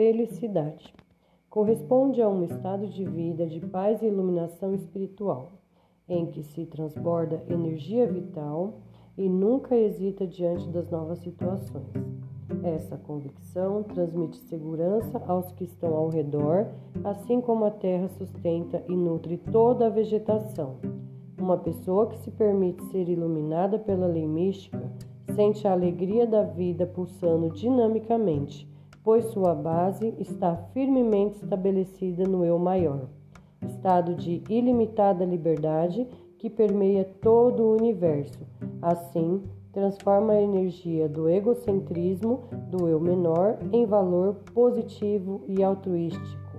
Felicidade corresponde a um estado de vida de paz e iluminação espiritual, em que se transborda energia vital e nunca hesita diante das novas situações. Essa convicção transmite segurança aos que estão ao redor, assim como a terra sustenta e nutre toda a vegetação. Uma pessoa que se permite ser iluminada pela lei mística sente a alegria da vida pulsando dinamicamente pois sua base está firmemente estabelecida no eu maior, estado de ilimitada liberdade que permeia todo o universo. Assim, transforma a energia do egocentrismo do eu menor em valor positivo e altruístico